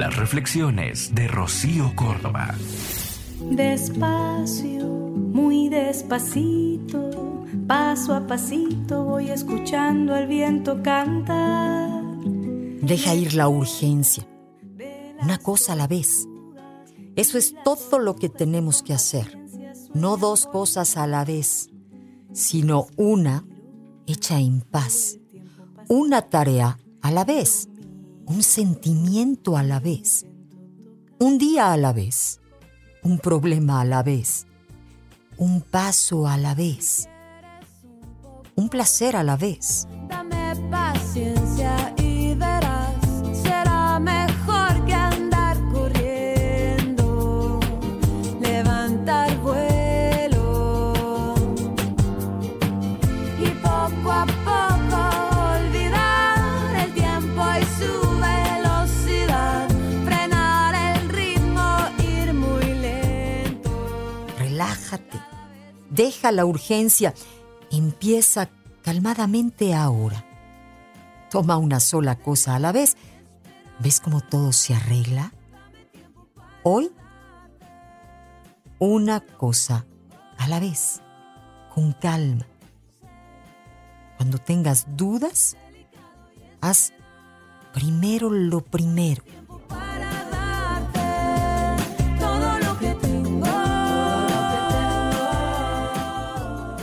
Las reflexiones de Rocío Córdoba. Despacio, muy despacito, paso a pasito voy escuchando al viento cantar. Deja ir la urgencia, una cosa a la vez. Eso es todo lo que tenemos que hacer. No dos cosas a la vez, sino una hecha en paz. Una tarea a la vez un sentimiento a la vez, un día a la vez, un problema a la vez, un paso a la vez, un placer a la vez. Deja la urgencia. Empieza calmadamente ahora. Toma una sola cosa a la vez. ¿Ves cómo todo se arregla? Hoy, una cosa a la vez, con calma. Cuando tengas dudas, haz primero lo primero.